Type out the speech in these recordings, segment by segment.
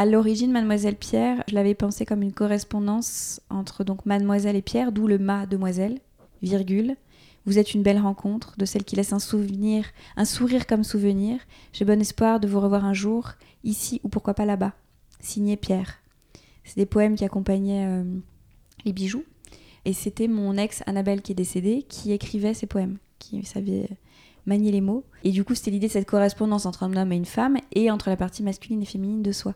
À l'origine, Mademoiselle Pierre, je l'avais pensé comme une correspondance entre donc Mademoiselle et Pierre, d'où le ma demoiselle, virgule. Vous êtes une belle rencontre, de celle qui laisse un souvenir, un sourire comme souvenir. J'ai bon espoir de vous revoir un jour, ici ou pourquoi pas là-bas. Signé Pierre. C'est des poèmes qui accompagnaient euh, les bijoux. Et c'était mon ex Annabelle qui est décédée qui écrivait ces poèmes, qui savait manier les mots. Et du coup, c'était l'idée de cette correspondance entre un homme et une femme et entre la partie masculine et féminine de soi.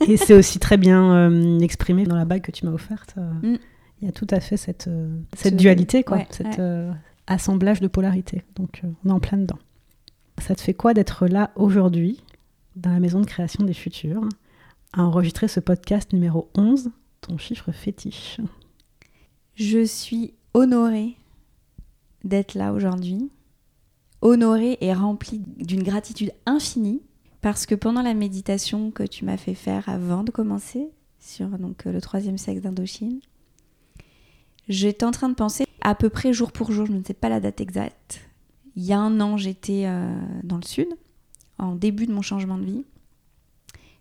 Et c'est aussi très bien euh, exprimé dans la bague que tu m'as offerte. Euh, mm. Il y a tout à fait cette, euh, cette dualité, quoi, cet assemblage de polarité. Donc, on est en plein dedans. Ça te fait quoi d'être là aujourd'hui, dans la maison de création des futurs, à enregistrer ce podcast numéro 11, ton chiffre fétiche? Je suis honorée d'être là aujourd'hui, honorée et remplie d'une gratitude infinie parce que pendant la méditation que tu m'as fait faire avant de commencer, sur donc, euh, le troisième sexe d'Indochine, j'étais en train de penser à peu près jour pour jour, je ne sais pas la date exacte. Il y a un an, j'étais euh, dans le sud, en début de mon changement de vie.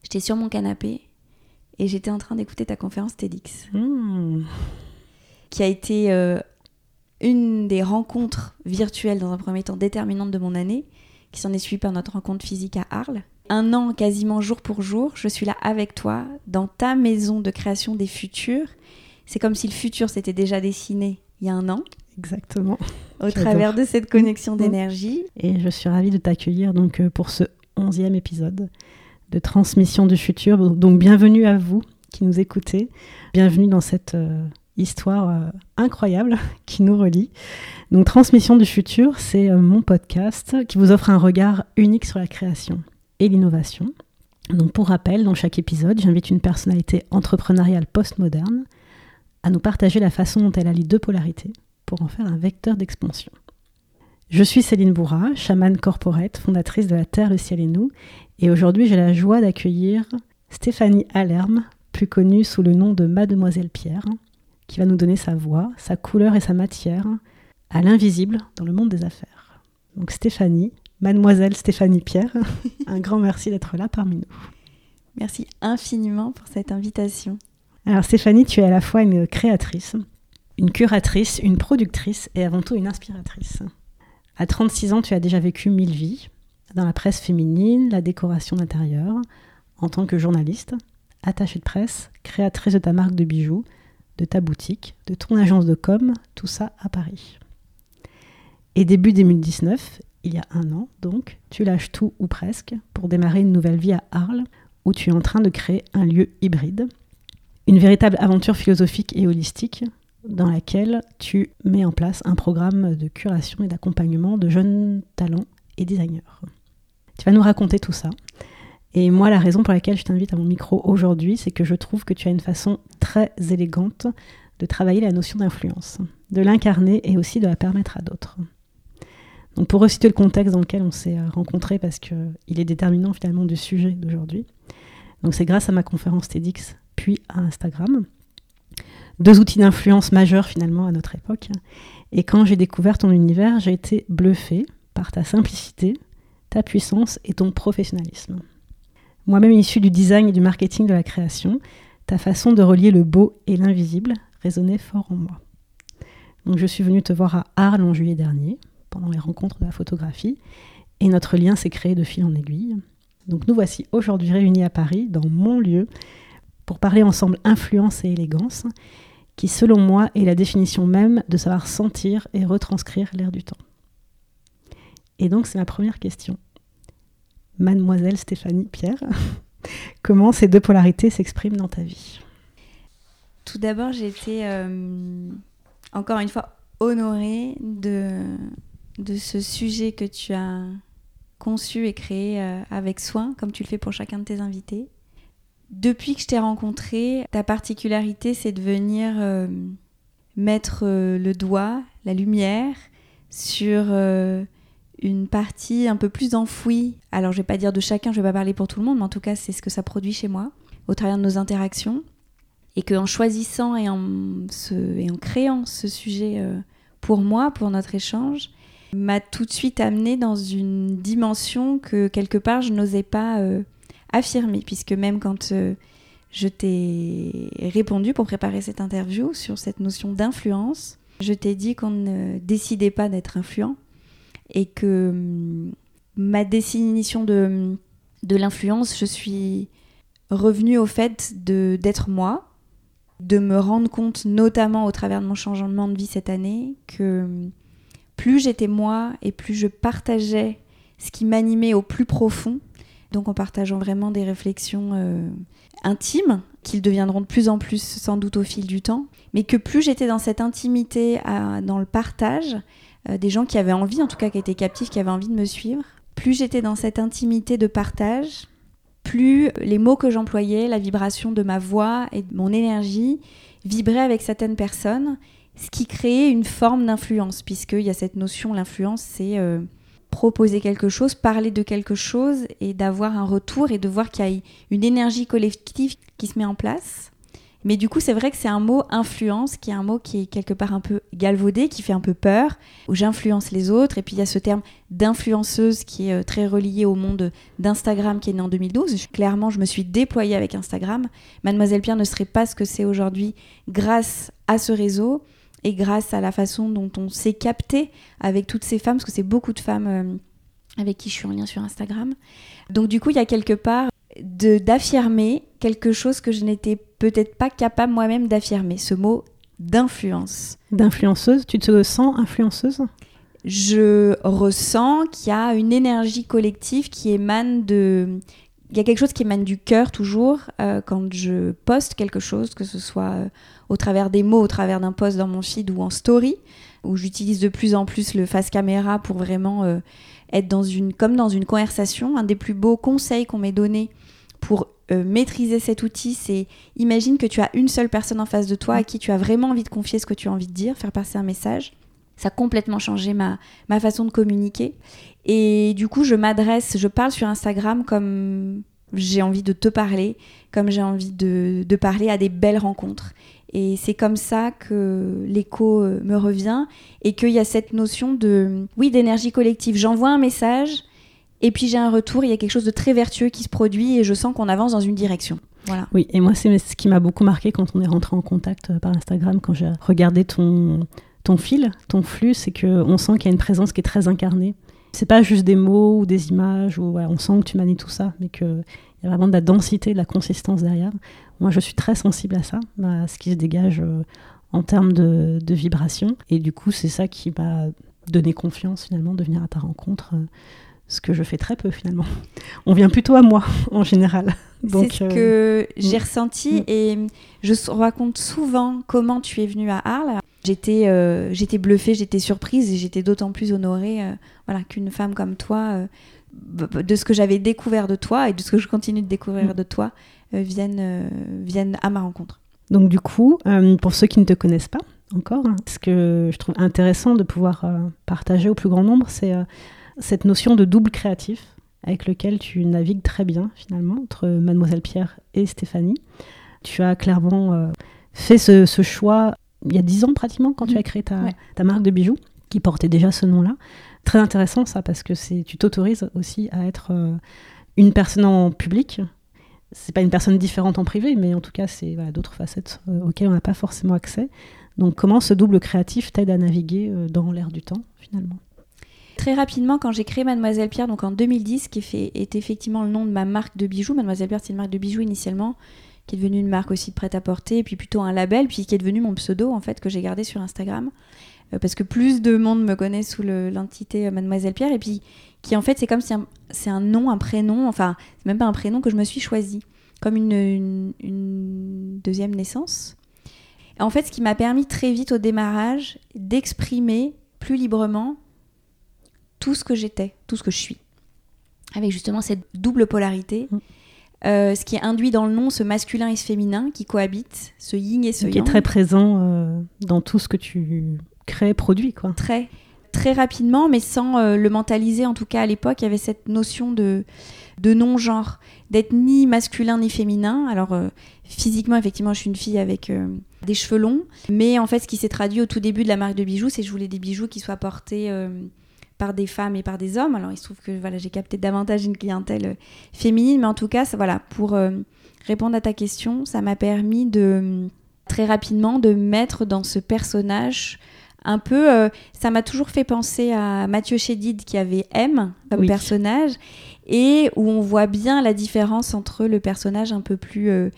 J'étais sur mon canapé et j'étais en train d'écouter ta conférence TEDx, mmh. qui a été euh, une des rencontres virtuelles dans un premier temps déterminantes de mon année, qui s'en est suivie par notre rencontre physique à Arles un an quasiment jour pour jour, je suis là avec toi dans ta maison de création des futurs. C'est comme si le futur s'était déjà dessiné il y a un an. Exactement. Au travers de cette connexion d'énergie. Et je suis ravie de t'accueillir donc euh, pour ce onzième épisode de Transmission du futur. Donc bienvenue à vous qui nous écoutez. Bienvenue dans cette euh, histoire euh, incroyable qui nous relie. Donc Transmission du futur, c'est mon podcast qui vous offre un regard unique sur la création l'innovation. Donc pour rappel, dans chaque épisode, j'invite une personnalité entrepreneuriale postmoderne à nous partager la façon dont elle allie deux polarités pour en faire un vecteur d'expansion. Je suis Céline Bourra, chamane corporate, fondatrice de la Terre, le ciel et nous, et aujourd'hui j'ai la joie d'accueillir Stéphanie Allerme, plus connue sous le nom de Mademoiselle Pierre, qui va nous donner sa voix, sa couleur et sa matière à l'invisible dans le monde des affaires. Donc Stéphanie, mademoiselle Stéphanie Pierre. Un grand merci d'être là parmi nous. Merci infiniment pour cette invitation. Alors Stéphanie, tu es à la fois une créatrice, une curatrice, une productrice et avant tout une inspiratrice. À 36 ans, tu as déjà vécu mille vies, dans la presse féminine, la décoration d'intérieur, en tant que journaliste, attachée de presse, créatrice de ta marque de bijoux, de ta boutique, de ton agence de com, tout ça à Paris. Et début 2019, il y a un an donc, tu lâches tout ou presque pour démarrer une nouvelle vie à Arles, où tu es en train de créer un lieu hybride, une véritable aventure philosophique et holistique dans laquelle tu mets en place un programme de curation et d'accompagnement de jeunes talents et designers. Tu vas nous raconter tout ça. Et moi, la raison pour laquelle je t'invite à mon micro aujourd'hui, c'est que je trouve que tu as une façon très élégante de travailler la notion d'influence, de l'incarner et aussi de la permettre à d'autres. Pour resituer le contexte dans lequel on s'est euh, rencontrés, parce qu'il est déterminant finalement du sujet d'aujourd'hui. Donc c'est grâce à ma conférence TEDx, puis à Instagram. Deux outils d'influence majeurs finalement à notre époque. Et quand j'ai découvert ton univers, j'ai été bluffée par ta simplicité, ta puissance et ton professionnalisme. Moi-même issu du design et du marketing de la création, ta façon de relier le beau et l'invisible résonnait fort en moi. Donc je suis venue te voir à Arles en juillet dernier, pendant les rencontres de la photographie. Et notre lien s'est créé de fil en aiguille. Donc nous voici aujourd'hui réunis à Paris, dans mon lieu, pour parler ensemble influence et élégance, qui selon moi est la définition même de savoir sentir et retranscrire l'air du temps. Et donc c'est ma première question. Mademoiselle Stéphanie Pierre, comment ces deux polarités s'expriment dans ta vie? Tout d'abord, j'ai été euh, encore une fois honorée de de ce sujet que tu as conçu et créé euh, avec soin, comme tu le fais pour chacun de tes invités. Depuis que je t'ai rencontré, ta particularité, c'est de venir euh, mettre euh, le doigt, la lumière sur une partie un peu plus enfouie. Alors, je vais pas dire de chacun, je vais pas parler pour tout le monde, mais en tout cas, c'est ce que ça produit chez moi, au travers de nos interactions. Et qu'en choisissant en, et en créant ce sujet pour moi, pour notre échange, m'a tout de suite amené dans une dimension que quelque part je n'osais pas euh, affirmé, puisque même quand euh, je t'ai répondu pour préparer cette interview sur cette notion d'influence, je t'ai dit qu'on ne décidait pas d'être influent et que hum, ma définition de, de l'influence, je suis revenue au fait d'être moi, de me rendre compte, notamment au travers de mon changement de vie cette année, que hum, plus j'étais moi et plus je partageais ce qui m'animait au plus profond, donc en partageant vraiment des réflexions euh, intimes, qu'ils deviendront de plus en plus sans doute au fil du temps, mais que plus j'étais dans cette intimité, dans le partage, euh, des gens qui avaient envie, en tout cas qui étaient captifs, qui avaient envie de me suivre, plus j'étais dans cette intimité de partage, plus les mots que j'employais, la vibration de ma voix et de mon énergie vibraient avec certaines personnes, ce qui créait une forme d'influence, puisqu'il y a cette notion, l'influence, c'est euh, proposer quelque chose, parler de quelque chose et d'avoir un retour et de voir qu'il y a une énergie collective qui se met en place. Mais du coup, c'est vrai que c'est un mot influence, qui est un mot qui est quelque part un peu galvaudé, qui fait un peu peur, où j'influence les autres. Et puis il y a ce terme d'influenceuse qui est euh, très relié au monde d'Instagram qui est né en 2012. Clairement, je me suis déployée avec Instagram. Mademoiselle Pierre ne serait pas ce que c'est aujourd'hui grâce à ce réseau et grâce à la façon dont on s'est capté avec toutes ces femmes, parce que c'est beaucoup de femmes euh, avec qui je suis en lien sur Instagram. Donc du coup, il y a quelque part d'affirmer quelque chose que je n'étais peut-être pas capable moi-même d'affirmer, ce mot d'influence. D'influenceuse Tu te sens influenceuse? Je ressens qu'il y a une énergie collective qui émane de... Il y a quelque chose qui émane du cœur toujours euh, quand je poste quelque chose, que ce soit euh, au travers des mots, au travers d'un post dans mon feed ou en story, où j'utilise de plus en plus le face caméra pour vraiment euh, être dans une, comme dans une conversation. Un des plus beaux conseils qu'on m'ait donné pour maîtriser cet outil, c'est imagine que tu as une seule personne en face de toi à qui tu as vraiment envie de confier ce que tu as envie de dire, faire passer un message. Ça a complètement changé ma, ma façon de communiquer. Et du coup, je m'adresse, je parle sur Instagram comme j'ai envie de te parler, comme j'ai envie de, de, parler à des belles rencontres. Et c'est comme ça que l'écho euh, me revient et qu'il y a cette notion de, oui, d'énergie collective. J'envoie un message et puis j'ai un retour, il y a quelque chose de très vertueux qui se produit et je sens qu'on avance dans une direction. Voilà. Oui, et moi, c'est ce qui m'a beaucoup marqué quand on est rentré en contact euh, par Instagram, quand j'ai regardé ton, ton fil, ton flux, c'est qu'on sent qu'il y a une présence qui est très incarnée. C'est pas juste des mots ou des images, ou on sent que tu manies tout ça, mais qu'il y a vraiment de la densité, de la consistance derrière. Moi, je suis très sensible à ça, à ce qui se dégage euh, en termes de, de vibration. Et du coup, c'est ça qui m'a donné confiance finalement de venir à ta rencontre. Euh, ce que je fais très peu finalement. On vient plutôt à moi en général. C'est ce euh, que j'ai mm. ressenti mm. et je raconte souvent comment tu es venue à Arles. J'étais euh, j'étais bluffée, j'étais surprise et j'étais d'autant plus honorée euh, voilà, qu'une femme comme toi, de ce que j'avais découvert de toi et de ce que je continue de découvrir mm. de toi, vienne, vienne à ma rencontre. Donc du coup, pour ceux qui ne te connaissent pas encore, hein, ce que je trouve intéressant de pouvoir partager au plus grand nombre, c'est cette notion de double créatif avec lequel tu navigues très bien finalement entre mademoiselle Pierre et Stéphanie. Tu as clairement euh, fait ce, choix il y a dix ans pratiquement quand tu as mm. créé ta, marque de bijoux qui portait déjà ce nom-là. Très intéressant ça parce que tu t'autorises aussi à être euh, une personne en public. C'est pas une personne différente en privé, mais en tout cas c'est d'autres facettes euh, auxquelles on n'a pas forcément accès. Donc comment ce double créatif t'aide à naviguer dans l'air du temps finalement? Très rapidement, quand j'ai créé Mademoiselle Pierre, donc en 2010, qui est, fait, est effectivement le nom de ma marque de bijoux. Mademoiselle Pierre, c'est une marque de bijoux initialement, qui est devenue une marque aussi de prêt-à-porter, et puis plutôt un label, puis qui est devenu mon pseudo, en fait, que j'ai gardé sur Instagram. Euh, parce que plus de monde me connaît sous l'entité euh, Mademoiselle Pierre, et puis qui, en fait, c'est comme si c'est un nom, un prénom, enfin, c'est même pas un prénom que je me suis choisi, comme une, une deuxième naissance. En fait, ce qui m'a permis très vite au démarrage d'exprimer plus librement tout ce que j'étais, tout ce que je suis. Avec justement cette double polarité. Mm. Euh, ce qui est induit dans le nom ce masculin et ce féminin qui cohabitent, ce yin et ce yang. Qui est très présent euh, dans tout ce que tu crées, produis. Quoi. Très, très rapidement, mais sans euh, le mentaliser. En tout cas, à l'époque, il y avait cette notion de, de non-genre, d'être ni masculin ni féminin. Alors, physiquement, effectivement, je suis une fille avec des cheveux longs. Mais en fait, ce qui s'est traduit au tout début de la marque de bijoux, c'est que je voulais des bijoux qui soient portés par des femmes et par des hommes. Alors il se trouve que voilà, j'ai capté davantage une clientèle euh, féminine, mais en tout cas, ça, voilà, pour euh, répondre à ta question, ça m'a permis de très rapidement de mettre dans ce personnage un peu, euh, ça m'a toujours fait penser à Mathieu Chédid qui avait M comme Oui. personnage et où on voit bien la différence entre le personnage un peu plus euh,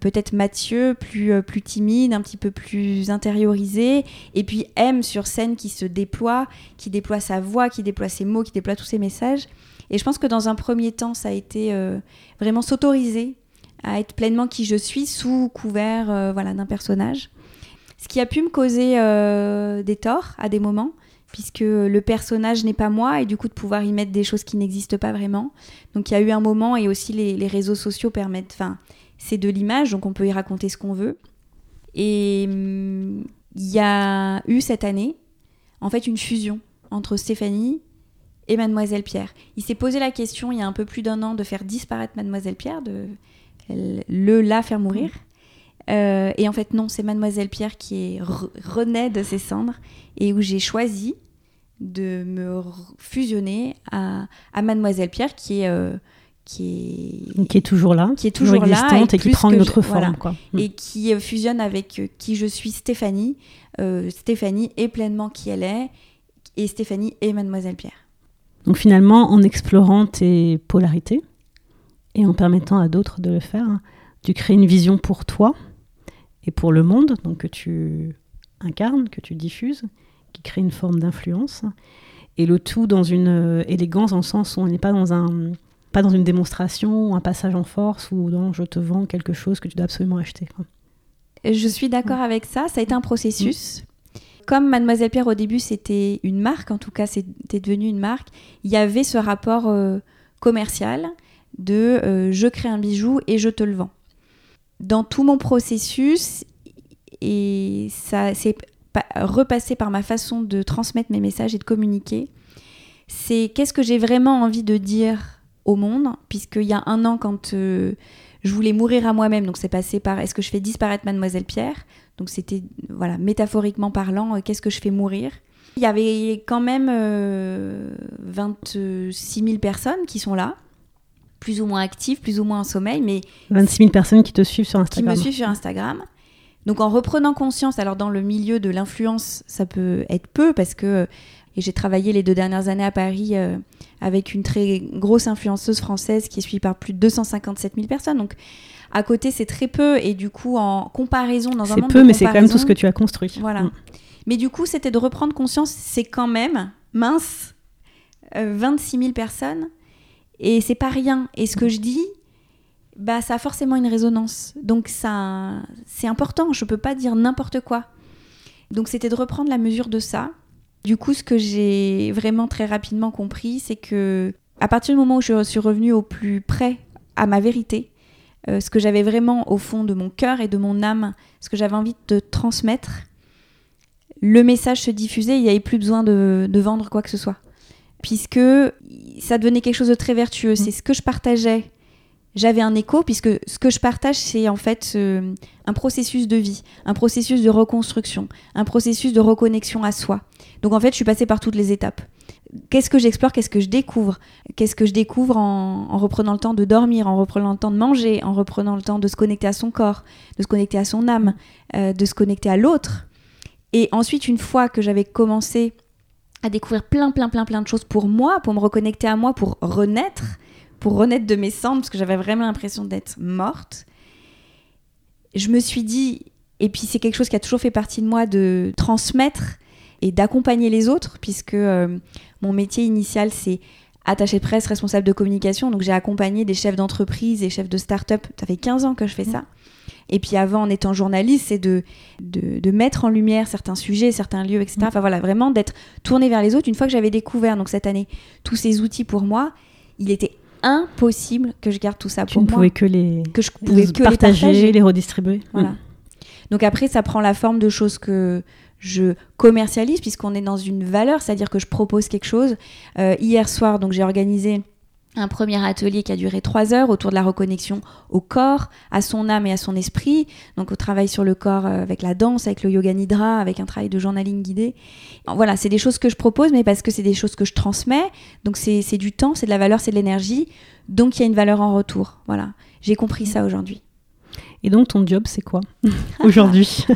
peut-être Mathieu, plus euh, plus timide, un petit peu plus intériorisé et puis M sur scène qui se déploie, qui déploie sa voix, qui déploie ses mots, qui déploie tous ses messages. Et je pense que dans un premier temps, ça a été euh, vraiment s'autoriser à être pleinement qui je suis sous couvert voilà d'un personnage. Ce qui a pu me causer euh, des torts à des moments, puisque le personnage n'est pas moi, et du coup de pouvoir y mettre des choses qui n'existent pas vraiment. Donc il y a eu un moment, et aussi les, réseaux sociaux permettent, enfin, c'est de l'image, donc on peut y raconter ce qu'on veut. Et hum, il y a eu cette année, en fait, une fusion entre Stéphanie et Mademoiselle Pierre. Il s'est posé la question il y a un peu plus d'un an de faire disparaître Mademoiselle Pierre, de le la faire mourir. Euh, et en fait, non, c'est Mademoiselle Pierre qui est re- renaît de ses cendres et où j'ai choisi de me fusionner à, à Mademoiselle Pierre qui est, euh, qui est, Qui est toujours là, Qui est toujours là, existante et et, qui prend une je- autre voilà. forme. Quoi. Mm. et qui euh, fusionne avec euh, qui je suis Stéphanie. Euh, Stéphanie est pleinement qui elle est et Stéphanie est Mademoiselle Pierre. Donc finalement, en explorant tes polarités et en permettant à d'autres de le faire, tu crées une vision pour toi et pour le monde, donc que tu incarnes, que tu diffuses, qui crée une forme d'influence. Et le tout dans une euh, élégance, en le sens où on n'est pas dans un pas dans une démonstration ou un passage en force ou dans je te vends quelque chose que tu dois absolument acheter. quoi. Je suis d'accord avec ça, ça a été un processus. Comme Mademoiselle Pierre au début c'était une marque, en tout cas c'était devenu une marque, il y avait ce rapport euh, commercial de euh, je crée un bijou et je te le vends. Dans tout mon processus, et ça c'est pa- repassé par ma façon de transmettre mes messages et de communiquer, c'est qu'est-ce que j'ai vraiment envie de dire au monde, puisqu'il y a un an quand euh, je voulais mourir à moi-même, donc c'est passé par est-ce que je fais disparaître Mademoiselle Pierre? Donc c'était, voilà, métaphoriquement parlant, euh, qu'est-ce que je fais mourir? Il y avait quand même euh, 26 000 personnes qui sont là, plus ou moins actives, plus ou moins en sommeil, mais 26 000 personnes qui te suivent sur qui Instagram. me suivent sur Instagram. Donc en reprenant conscience, alors dans le milieu de l'influence, ça peut être peu parce que et j'ai travaillé les deux dernières années à Paris euh, avec une très grosse influenceuse française qui est suivie par plus de 257 000 personnes. Donc à côté, c'est très peu et du coup en comparaison dans un C'est monde peu, de mais c'est quand même tout ce que tu as construit. Voilà. Mm. Mais du coup, c'était de reprendre conscience, c'est quand même mince, euh, 26 000 personnes, et c'est pas rien. Et ce que je dis, bah, ça a forcément une résonance. Donc ça, c'est important. Je peux pas dire n'importe quoi. Donc c'était de reprendre la mesure de ça. Du coup, ce que j'ai vraiment très rapidement compris, c'est que à partir du moment où je suis revenue au plus près à ma vérité, euh, ce que j'avais vraiment au fond de mon cœur et de mon âme, ce que j'avais envie de transmettre, le message se diffusait, il n'y avait plus besoin de, de vendre quoi que ce soit. Puisque ça devenait quelque chose de très vertueux. C'est ce que je partageais. J'avais un écho, puisque ce que je partage, c'est en fait euh, un processus de vie, un processus de reconstruction, un processus de reconnexion à soi. Donc en fait, je suis passée par toutes les étapes. Qu'est-ce que j'explore, qu'est-ce que je découvre? Qu'est-ce que je découvre en, en reprenant le temps de dormir, en reprenant le temps de manger, en reprenant le temps de se connecter à son corps, de se connecter à son âme, euh, de se connecter à l'autre? Et ensuite, une fois que j'avais commencé à découvrir plein, plein, plein, plein de choses pour moi, pour me reconnecter à moi, pour renaître, pour renaître de mes cendres, parce que j'avais vraiment l'impression d'être morte, je me suis dit, et puis c'est quelque chose qui a toujours fait partie de moi, de transmettre et d'accompagner les autres, puisque euh, mon métier initial, c'est attaché de presse, responsable de communication. Donc j'ai accompagné des chefs d'entreprise et chefs de start-up. Ça fait 15 ans que je fais ça. Et puis avant, en étant journaliste, c'est de, de, de mettre en lumière certains sujets, certains lieux, etc. Enfin voilà, vraiment d'être tourné vers les autres. Une fois que j'avais découvert, donc cette année, tous ces outils pour moi, il était impossible que je garde tout ça Tu pour ne moi. pouvais que les, Que je pouvais que partager, les partager. les redistribuer. Voilà. Mm. Donc après, ça prend la forme de choses que je commercialise puisqu'on est dans une valeur, c'est-à-dire que je propose quelque chose. Euh, hier soir, donc j'ai organisé un premier atelier qui a duré trois heures autour de la reconnexion au corps, à son âme et à son esprit. Donc au travail sur le corps euh, avec la danse, avec le yoga nidra, avec un travail de journaling guidé. Voilà, c'est des choses que je propose, mais parce que c'est des choses que je transmets. Donc c'est du temps, c'est de la valeur, c'est de l'énergie. Donc il y a une valeur en retour. Voilà, j'ai compris ça aujourd'hui. Et donc ton job, c'est quoi aujourd'hui?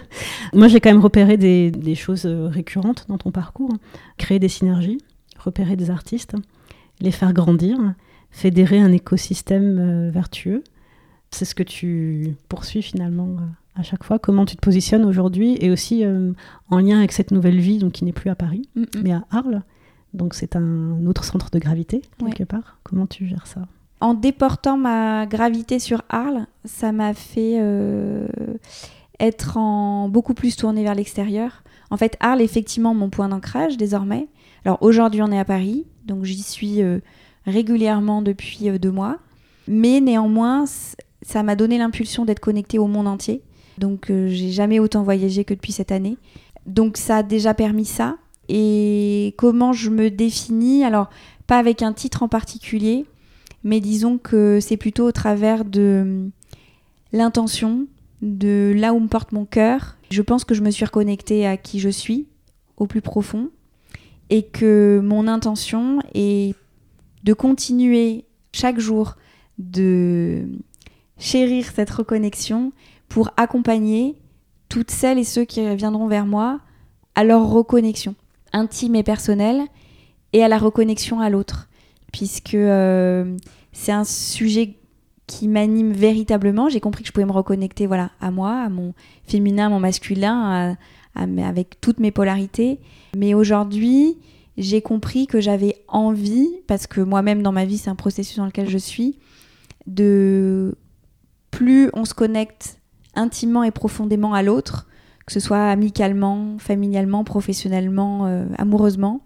Moi, j'ai quand même repéré des, des, choses euh, récurrentes dans ton parcours. Créer des synergies, repérer des artistes, les faire grandir, fédérer un écosystème euh, vertueux. C'est ce que tu poursuis finalement euh, à chaque fois. Comment tu te positionnes aujourd'hui et aussi euh, en lien avec cette nouvelle vie donc, qui n'est plus à Paris, mais à Arles. Donc c'est un autre centre de gravité quelque part. Comment tu gères ça? En déportant ma gravité sur Arles, ça m'a fait être en beaucoup plus tournée vers l'extérieur. En fait, Arles est effectivement mon point d'ancrage désormais. Alors aujourd'hui, on est à Paris, donc j'y suis régulièrement depuis euh, deux mois. Mais néanmoins, ça m'a donné l'impulsion d'être connectée au monde entier. Donc euh, j'ai jamais autant voyagé que depuis cette année. Donc ça a déjà permis ça. Et comment je me définis? Alors, pas avec un titre en particulier, mais disons que c'est plutôt au travers de hum, l'intention, de là où me porte mon cœur. Je pense que je me suis reconnectée à qui je suis, au plus profond, et que mon intention est de continuer chaque jour de chérir cette reconnexion pour accompagner toutes celles et ceux qui viendront vers moi à leur reconnexion intime et personnelle et à la reconnexion à l'autre. Puisque euh, c'est un sujet qui m'anime véritablement. J'ai compris que je pouvais me reconnecter voilà à moi à mon féminin à mon masculin avec toutes mes polarités. Mais aujourd'hui j'ai compris que j'avais envie, parce que moi-même dans ma vie c'est un processus dans lequel je suis, de plus on se connecte intimement et profondément à l'autre, que ce soit amicalement, familialement, professionnellement, euh, amoureusement,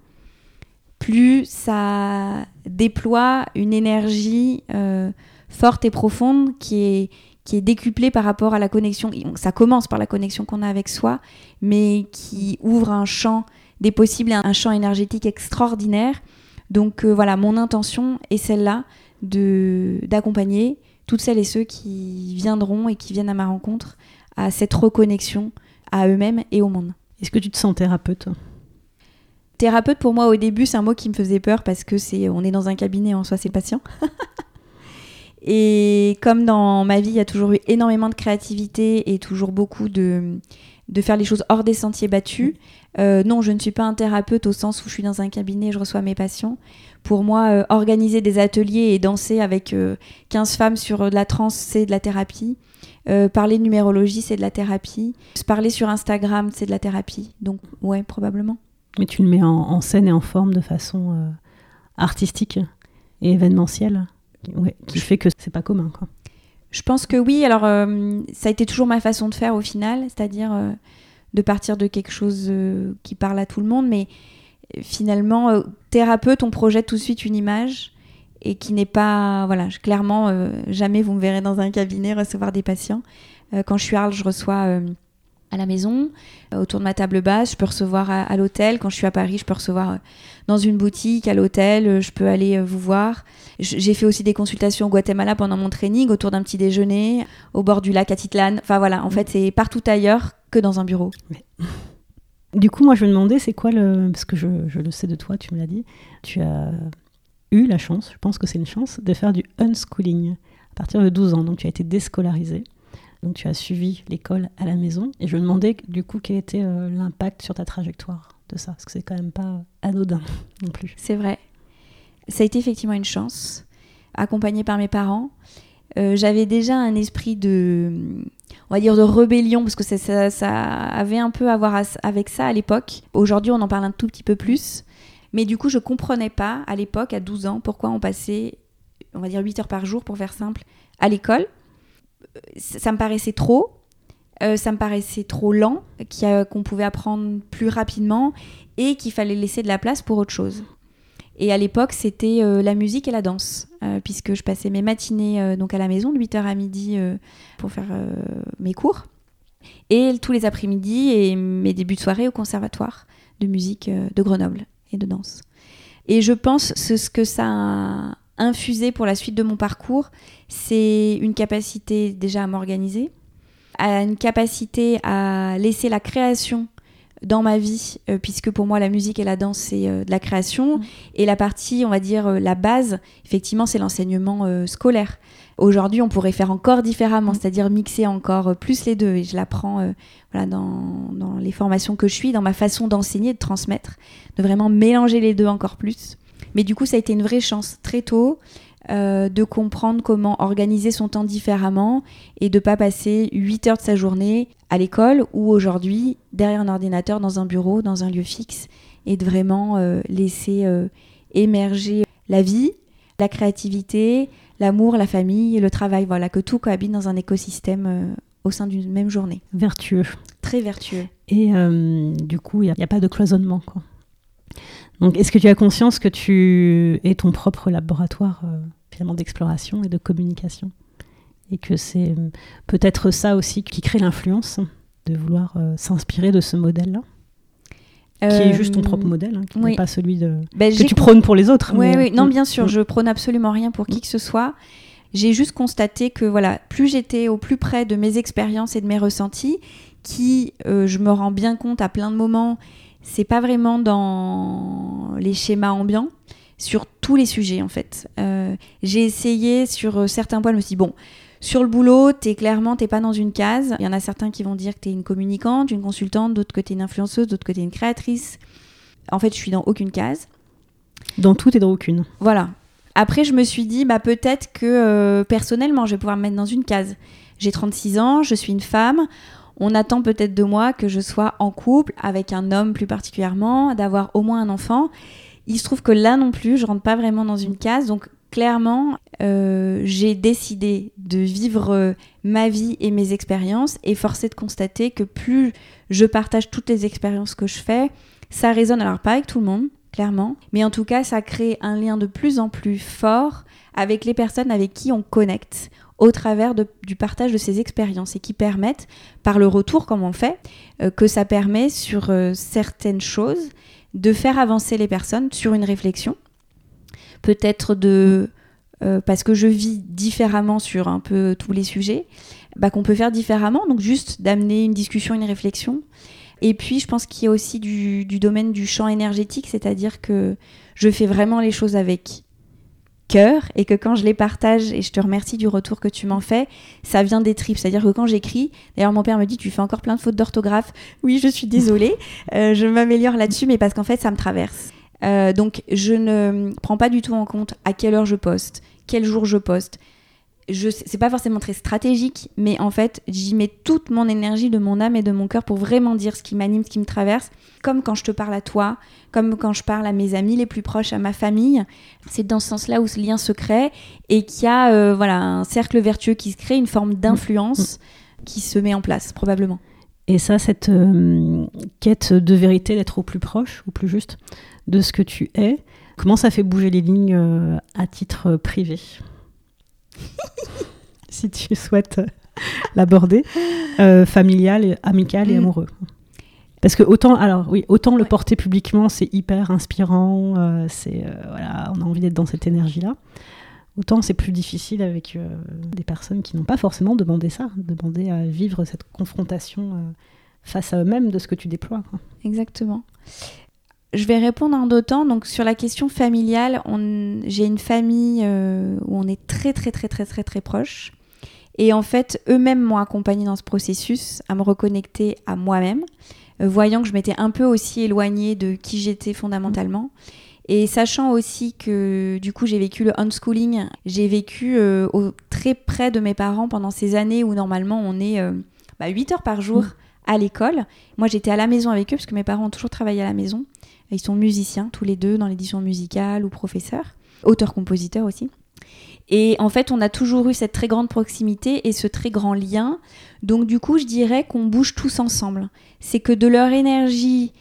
plus ça déploie une énergie euh, forte et profonde qui est, qui est décuplée par rapport à la connexion. Ça commence par la connexion qu'on a avec soi, mais qui ouvre un champ des possibles et un champ énergétique extraordinaire. Donc euh, voilà, mon intention est celle-là de d'accompagner toutes celles et ceux qui viendront et qui viennent à ma rencontre à cette reconnexion à eux-mêmes et au monde. Est-ce que tu te sens thérapeute Thérapeute pour moi au début c'est un mot qui me faisait peur parce que c'est on est dans un cabinet en soi c'est patient. et comme dans ma vie il y a toujours eu énormément de créativité et toujours beaucoup de de faire les choses hors des sentiers battus. Euh, non, je ne suis pas un thérapeute au sens où je suis dans un cabinet et je reçois mes patients. Pour moi, euh, organiser des ateliers et danser avec 15 euh, femmes sur de la trance, c'est de la thérapie. parler de numérologie, c'est de la thérapie. Se parler sur Instagram, c'est de la thérapie. Donc, ouais, probablement. Mais tu le mets en, scène et en forme de façon artistique et événementielle, qui fait que c'est pas commun. Quoi. Je pense que oui. Alors, ça a été toujours ma façon de faire au final, c'est-à-dire de partir de quelque chose euh, qui parle à tout le monde, mais euh, finalement, euh, thérapeute, on projette tout de suite une image et qui n'est pas, voilà, clairement, jamais vous me verrez dans un cabinet recevoir des patients. quand je suis à Arles, je reçois à la maison, autour de ma table basse, je peux recevoir à, l'hôtel. Quand je suis à Paris, je peux recevoir dans une boutique, à l'hôtel, je peux aller vous voir. J'ai fait aussi des consultations au Guatemala pendant mon training, autour d'un petit déjeuner, au bord du lac Atitlan. Enfin voilà, en fait, c'est partout ailleurs que dans un bureau. Du coup, moi, je me demandais, c'est quoi le... Parce que je, le sais de toi, tu me l'as dit. Tu as eu la chance, je pense que c'est une chance, de faire du unschooling à partir de 12 ans. Donc, tu as été déscolarisé. Donc, tu as suivi l'école à la maison. Et je me demandais, du coup, quel était euh, l'impact sur ta trajectoire de ça? Parce que c'est quand même pas anodin non plus. C'est vrai. Ça a été effectivement une chance, accompagnée par mes parents. Euh, j'avais déjà un esprit de, on va dire, de rébellion, parce que ça, ça, avait un peu à voir avec ça à l'époque. Aujourd'hui, on en parle un tout petit peu plus. Mais du coup, je comprenais pas à l'époque, à 12 ans, pourquoi on passait, on va dire, 8 heures par jour, pour faire simple, à l'école. Ça me paraissait trop. Euh, ça me paraissait trop lent, qu'on pouvait apprendre plus rapidement et qu'il fallait laisser de la place pour autre chose. Et à l'époque, c'était euh, la musique et la danse, euh, puisque je passais mes matinées euh, donc à la maison, de 8h à midi, pour faire mes cours. Et tous les après-midi et mes débuts de soirée au conservatoire de musique de Grenoble et de danse. Et je pense que ce que ça a infusé pour la suite de mon parcours, c'est une capacité déjà à m'organiser, une capacité à laisser la création dans ma vie, euh, puisque pour moi la musique et la danse c'est euh, de la création, Mm. et la partie, on va dire, euh, la base, effectivement, c'est l'enseignement scolaire. Aujourd'hui, on pourrait faire encore différemment, Mm. c'est-à-dire mixer encore plus les deux, et je l'apprends voilà, dans, dans les formations que je suis, dans ma façon d'enseigner, de transmettre, de vraiment mélanger les deux encore plus. Mais du coup, ça a été une vraie chance très tôt euh, de comprendre comment organiser son temps différemment et de pas passer 8 heures de sa journée à l'école ou aujourd'hui derrière un ordinateur dans un bureau, dans un lieu fixe et de vraiment euh, laisser euh, émerger la vie, la créativité, l'amour, la famille, le travail, voilà, que tout cohabite dans un écosystème au sein d'une même journée. Vertueux. Très vertueux. Et du coup, il n'y a, a pas de cloisonnement. Quoi. Donc, est-ce que tu as conscience que tu es ton propre laboratoire euh, finalement d'exploration et de communication? Et que c'est euh, peut-être ça aussi qui crée l'influence de vouloir euh, s'inspirer de ce modèle-là, qui est juste ton propre modèle, hein, qui oui. n'est pas celui de... Ben, que tu prônes pour les autres. Oui, mais- oui, non, Mm, bien sûr, mm. je prône absolument rien pour qui que ce soit. J'ai juste constaté que voilà, plus j'étais au plus près de mes expériences et de mes ressentis, qui, euh, je me rends bien compte à plein de moments, c'est pas vraiment dans les schémas ambiants, sur tous les sujets en fait. Euh, j'ai essayé sur euh, certains points, je me suis dit, bon, sur le boulot, t'es clairement, t'es pas dans une case. Il y en a certains qui vont dire que t'es une communicante, une consultante, d'autres que t'es une influenceuse, d'autres que t'es une créatrice. En fait, je suis dans aucune case. Dans tout et dans aucune. Voilà. Après, je me suis dit, bah, peut-être que euh, personnellement, je vais pouvoir me mettre dans une case. J'ai 36 ans, je suis une femme. On attend peut-être de moi que je sois en couple avec un homme plus particulièrement, d'avoir au moins un enfant. Il se trouve que là non plus, je rentre pas vraiment dans une case. Donc clairement, euh, j'ai décidé de vivre euh, ma vie et mes expériences et forcé de constater que plus je partage toutes les expériences que je fais, ça résonne alors pas avec tout le monde, clairement, mais en tout cas, ça crée un lien de plus en plus fort avec les personnes avec qui on connecte au travers du partage de ces expériences et qui permettent, par le retour comme on fait, euh, que ça permet sur euh, certaines choses de faire avancer les personnes sur une réflexion, peut-être de euh, parce que je vis différemment sur un peu tous les sujets, bah, qu'on peut faire différemment, donc juste d'amener une discussion, une réflexion. Et puis, je pense qu'il y a aussi du domaine du champ énergétique, c'est-à-dire que je fais vraiment les choses avec cœur et que quand je les partage, et je te remercie du retour que tu m'en fais, ça vient des tripes. C'est-à-dire que quand j'écris, d'ailleurs mon père me dit tu fais encore plein de fautes d'orthographe. Oui, je suis désolée, euh, je m'améliore là-dessus, mais parce qu'en fait ça me traverse. Euh, donc je ne prends pas du tout en compte à quelle heure je poste, quel jour je poste. Je, c'est pas forcément très stratégique, mais en fait, j'y mets toute mon énergie de mon âme et de mon cœur pour vraiment dire ce qui m'anime, ce qui me traverse. Comme quand je te parle à toi, comme quand je parle à mes amis les plus proches, à ma famille. C'est dans ce sens-là où ce lien se crée et qu'il y a euh, voilà, un cercle vertueux qui se crée, une forme d'influence qui se met en place, probablement. Et ça, cette euh, quête de vérité, d'être au plus proche, au plus juste de ce que tu es, comment ça fait bouger les lignes euh, à titre privé? Si tu souhaites euh, l'aborder, euh, familial, et- amical et Mm. amoureux. Parce que autant, alors oui, autant le porter publiquement, c'est hyper inspirant, euh, c'est euh, voilà, on a envie d'être dans cette énergie-là. Autant c'est plus difficile avec des personnes qui n'ont pas forcément demandé ça, demandé à vivre cette confrontation face à eux-mêmes de ce que tu déploies. quoi. Exactement. Je vais répondre en deux temps. Donc sur la question familiale, j'ai une famille euh, où on est très très très très très très proches. Et en fait, eux-mêmes m'ont accompagnée dans ce processus à me reconnecter à moi-même, euh, voyant que je m'étais un peu aussi éloignée de qui j'étais fondamentalement. Et sachant aussi que du coup j'ai vécu le unschooling, j'ai vécu euh, au, très près de mes parents pendant ces années où normalement on est bah, 8 heures par jour Mm. à l'école. Moi j'étais à la maison avec eux parce que mes parents ont toujours travaillé à la maison. Ils sont musiciens tous les deux dans l'édition musicale ou professeurs, auteurs-compositeurs aussi. Et en fait, on a toujours eu cette très grande proximité et ce très grand lien. Donc du coup, je dirais qu'on bouge tous ensemble. C'est que de leur énergie,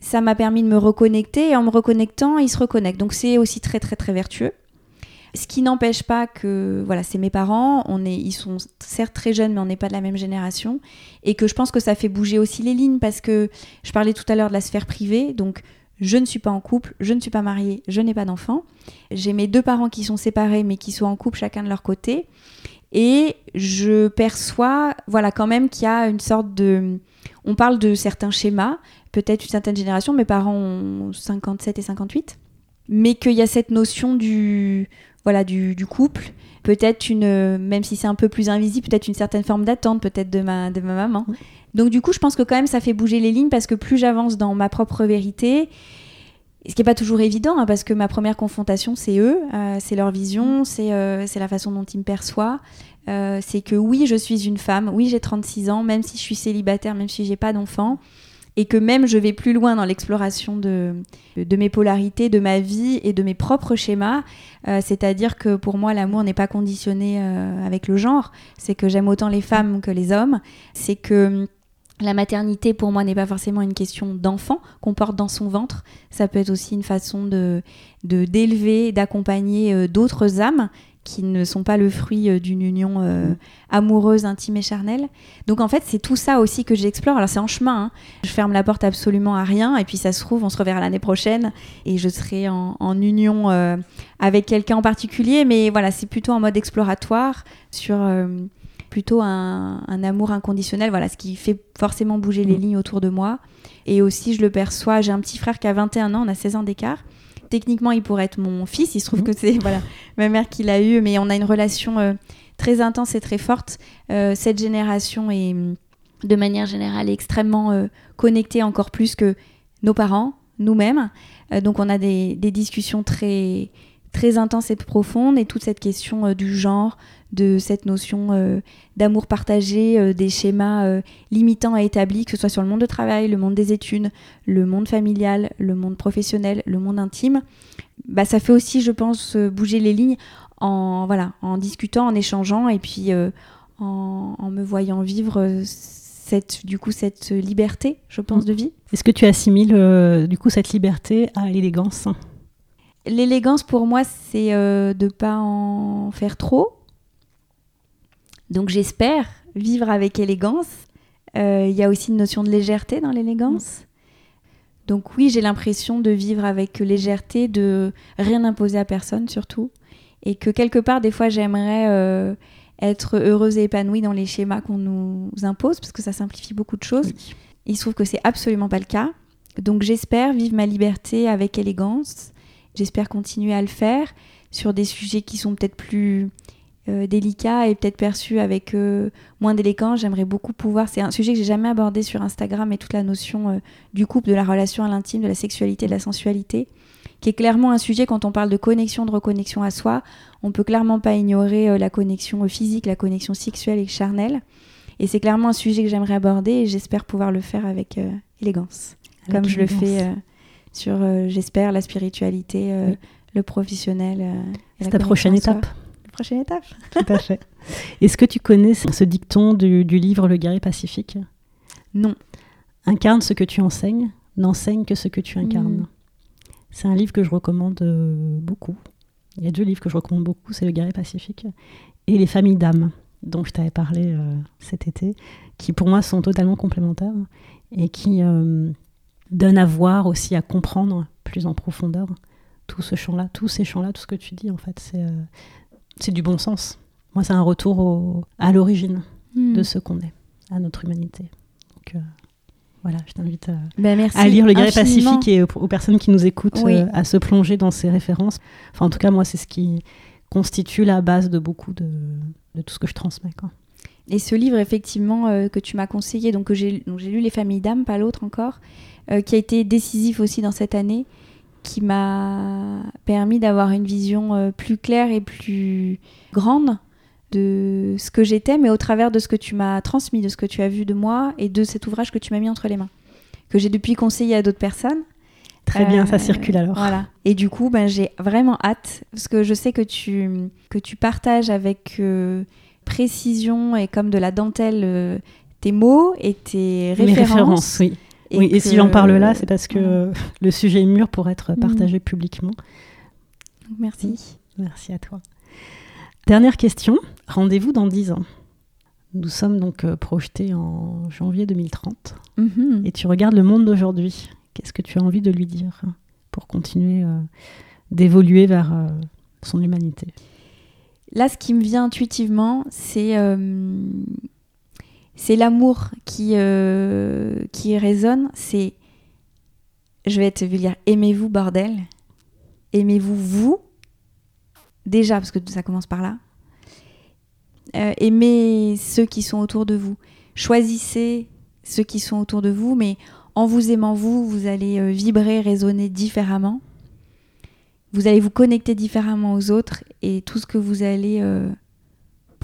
ça m'a permis de me reconnecter et en me reconnectant, ils se reconnectent. Donc c'est aussi très très très vertueux. Ce qui n'empêche pas que voilà, c'est mes parents, on est ils sont certes très jeunes mais on n'est pas de la même génération et que je pense que ça fait bouger aussi les lignes parce que je parlais tout à l'heure de la sphère privée, donc je ne suis pas en couple, je ne suis pas mariée, je n'ai pas d'enfant. J'ai mes deux parents qui sont séparés mais qui sont en couple chacun de leur côté. Et je perçois, voilà, quand même qu'il y a une sorte de. On parle de certains schémas, peut-être une certaine génération, mes parents ont 57 et 58, mais qu'il y a cette notion du, voilà, du, du couple, peut-être une, même si c'est un peu plus invisible, peut-être une certaine forme d'attente, peut-être de ma, de ma maman. Donc du coup, je pense que quand même ça fait bouger les lignes parce que plus j'avance dans ma propre vérité, ce qui n'est pas toujours évident, hein, parce que ma première confrontation, c'est eux, euh, c'est leur vision, c'est euh, c'est la façon dont ils me perçoivent. Euh, c'est que oui, je suis une femme, oui, j'ai 36 ans, même si je suis célibataire, même si j'ai pas d'enfant, et que même je vais plus loin dans l'exploration de, de mes polarités, de ma vie et de mes propres schémas. C'est-à-dire que pour moi, l'amour n'est pas conditionné avec le genre. C'est que j'aime autant les femmes que les hommes. C'est que la maternité, pour moi, n'est pas forcément une question d'enfant qu'on porte dans son ventre. Ça peut être aussi une façon de d'élever, d'accompagner euh, d'autres âmes qui ne sont pas le fruit euh, d'une union euh, amoureuse, intime et charnelle. Donc en fait, c'est tout ça aussi que j'explore. Alors c'est en chemin. Hein. Je ferme la porte absolument à rien. Et puis ça se trouve, on se reverra l'année prochaine et je serai en, union avec quelqu'un en particulier. Mais voilà, c'est plutôt en mode exploratoire sur plutôt un, amour inconditionnel, voilà, ce qui fait forcément bouger les mm. lignes autour de moi. Et aussi, je le perçois, j'ai un petit frère qui a 21 ans, on a 16 ans d'écart. Techniquement, il pourrait être mon fils, il se trouve mm. que c'est voilà, ma mère qui l'a eu, mais on a une relation euh, très intense et très forte. Euh, cette génération est, de manière générale, extrêmement euh, connectée encore plus que nos parents, nous-mêmes. donc on a des, des discussions très très intenses et profondes et toute cette question du genre, de cette notion euh, d'amour partagé, euh, des schémas euh, limitants à établis, que ce soit sur le monde de travail, le monde des études, le monde familial, le monde professionnel, le monde intime, bah, ça fait aussi, je pense, bouger les lignes en, voilà, en discutant, en échangeant et puis en, me voyant vivre cette, du coup, cette liberté, je pense, de vie. Est-ce que tu assimiles du coup cette liberté à l'élégance? L'élégance pour moi, c'est de ne pas en faire trop, donc j'espère vivre avec élégance. Euh, il y a aussi une notion de légèreté dans l'élégance. Donc oui, j'ai l'impression de vivre avec légèreté, de rien imposer à personne surtout. Et que quelque part, des fois, j'aimerais euh, être heureuse et épanouie dans les schémas qu'on nous impose, parce que ça simplifie beaucoup de choses. Il se trouve que c'est absolument pas le cas. Donc j'espère vivre ma liberté avec élégance. J'espère continuer à le faire sur des sujets qui sont peut-être plus euh, délicat et peut-être perçu avec euh, moins d'élégance. J'aimerais beaucoup pouvoir. C'est un sujet que j'ai jamais abordé sur Instagram et toute la notion euh, du couple, de la relation à l'intime, de la sexualité, de la sensualité, qui est clairement un sujet quand on parle de connexion, de reconnexion à soi. On peut clairement pas ignorer la connexion physique, la connexion sexuelle et charnelle. Et c'est clairement un sujet que j'aimerais aborder et j'espère pouvoir le faire avec élégance, comme je le fais sur, j'espère, la spiritualité, le professionnel. c'est ta prochaine étape prochaine étape. Tout à fait. Est-ce que tu connais ce dicton du, livre Le guerrier pacifique? Non. Incarne ce que tu enseignes, n'enseigne que ce que tu incarnes. Hmm. C'est un livre que je recommande euh, beaucoup. Il y a deux livres que je recommande beaucoup, c'est Le guerrier pacifique et Les familles d'âmes, dont je t'avais parlé euh, cet été, qui pour moi sont totalement complémentaires et qui euh, donnent à voir aussi, à comprendre plus en profondeur tout ce champ-là, tous ces champs-là, tout ce que tu dis en fait. C'est c'est du bon sens. Moi, c'est un retour à l'origine de hmm. ce qu'on est, à notre humanité. Donc, euh, voilà, je t'invite ben, à, lire Le Guerrier Pacifique et aux, personnes qui nous écoutent euh, à se plonger dans ces références. Enfin, en tout cas, moi, c'est ce qui constitue la base de beaucoup de, tout ce que je transmets. Quoi. Et ce livre, effectivement, euh, que tu m'as conseillé, donc que j'ai lu Les Familles d'âmes, pas l'autre encore, qui a été décisif aussi dans cette année, qui m'a permis d'avoir une vision euh, plus claire et plus grande de ce que j'étais, mais au travers de ce que tu m'as transmis, de ce que tu as vu de moi et de cet ouvrage que tu m'as mis entre les mains, que j'ai depuis conseillé à d'autres personnes. Très bien, ça euh, circule alors. Voilà. Et du coup, ben, j'ai vraiment hâte, parce que je sais que tu, que tu partages avec euh, précision et comme de la dentelle tes mots et tes références. références oui. Et oui, et si j'en parle là, c'est parce que le sujet est mûr pour être partagé publiquement. Merci. Merci à toi. Dernière question. Rendez-vous dans 10 ans. Nous sommes donc euh, projetés en janvier 2030. Mhm. Et tu regardes le monde d'aujourd'hui. Qu'est-ce que tu as envie de lui dire pour continuer d'évoluer vers son humanité? Là, ce qui me vient intuitivement, c'est c'est l'amour qui, qui résonne. C'est, je vais te dire, aimez-vous, bordel. Aimez-vous, vous. Déjà, parce que ça commence par là. aimez ceux qui sont autour de vous. Choisissez ceux qui sont autour de vous, mais en vous aimant vous, vous allez euh, vibrer, résonner différemment. Vous allez vous connecter différemment aux autres et tout ce que vous allez euh,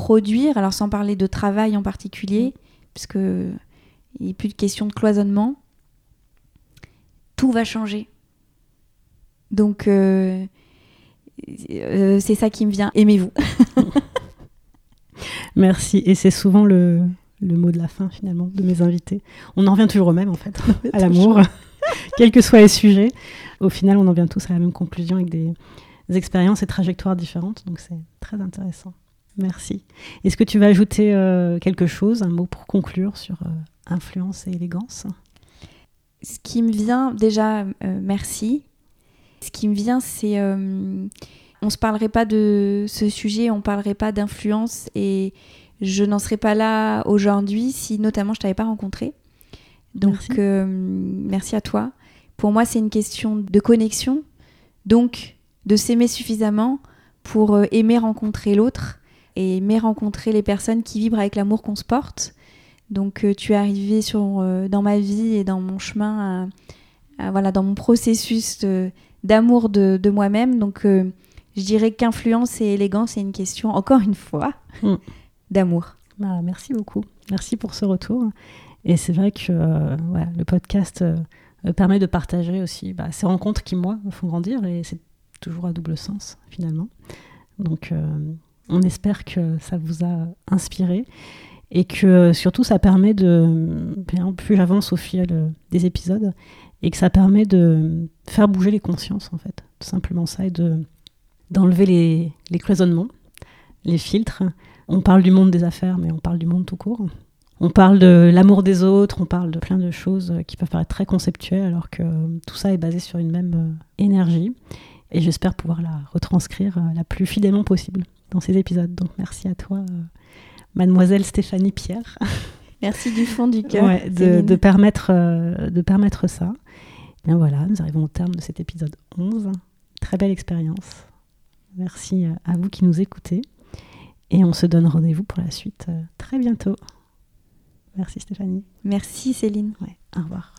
produire, alors sans parler de travail en particulier, puisque il n'y a plus de question de cloisonnement, tout va changer. Donc euh, c'est ça qui me vient. Aimez-vous. Merci. Et c'est souvent le, le mot de la fin finalement de mes invités. On en revient toujours au même en fait, à l'amour, quels que soient les sujets. Au final, on en vient tous à la même conclusion avec des, expériences et trajectoires différentes, donc c'est très intéressant. Merci. Est-ce que tu vas ajouter euh, quelque chose, un mot pour conclure sur euh, influence et élégance? Ce qui me vient déjà, euh, merci. Ce qui me vient, c'est on se parlerait pas de ce sujet, on parlerait pas d'influence et je n'en serais pas là aujourd'hui si notamment je t'avais pas rencontré. Donc merci. Merci à toi. Pour moi, c'est une question de connexion, donc de s'aimer suffisamment pour aimer rencontrer l'autre et aimer rencontrer les personnes qui vibrent avec l'amour qu'on se porte. Donc euh, tu es arrivé sur, dans ma vie et dans mon chemin, voilà, dans mon processus d'amour de, moi-même. Donc je dirais qu'influence et élégance, c'est une question, encore une fois, mm d'amour. Bah, merci beaucoup. Merci pour ce retour. Et c'est vrai que euh, le podcast euh, euh, permet de partager aussi bah, ces rencontres qui, moi, me font grandir. Et c'est toujours à double sens, finalement. Donc, on espère que ça vous a inspiré. Et que surtout, ça permet de. Plus j'avance au fil des épisodes, et que ça permet de faire bouger les consciences, en fait. Tout simplement ça. Et de, d'enlever les, les cloisonnements, les filtres on parle du monde des affaires, mais on parle du monde tout court. On parle de l'amour des autres, on parle de plein de choses qui peuvent paraître très conceptuelles, alors que tout ça est basé sur une même euh, énergie. Et j'espère pouvoir la retranscrire euh, la plus fidèlement possible dans ces épisodes. Donc merci à toi, euh, mademoiselle Stéphanie Pierre. Merci du fond du cœur. de, permettre, de permettre ça. bien voilà, nous arrivons au terme de cet épisode 11. Très belle expérience. Merci à vous qui nous écoutez. Et on se donne rendez-vous pour la suite euh, très bientôt. Merci Stéphanie. Merci Céline. Ouais, au revoir.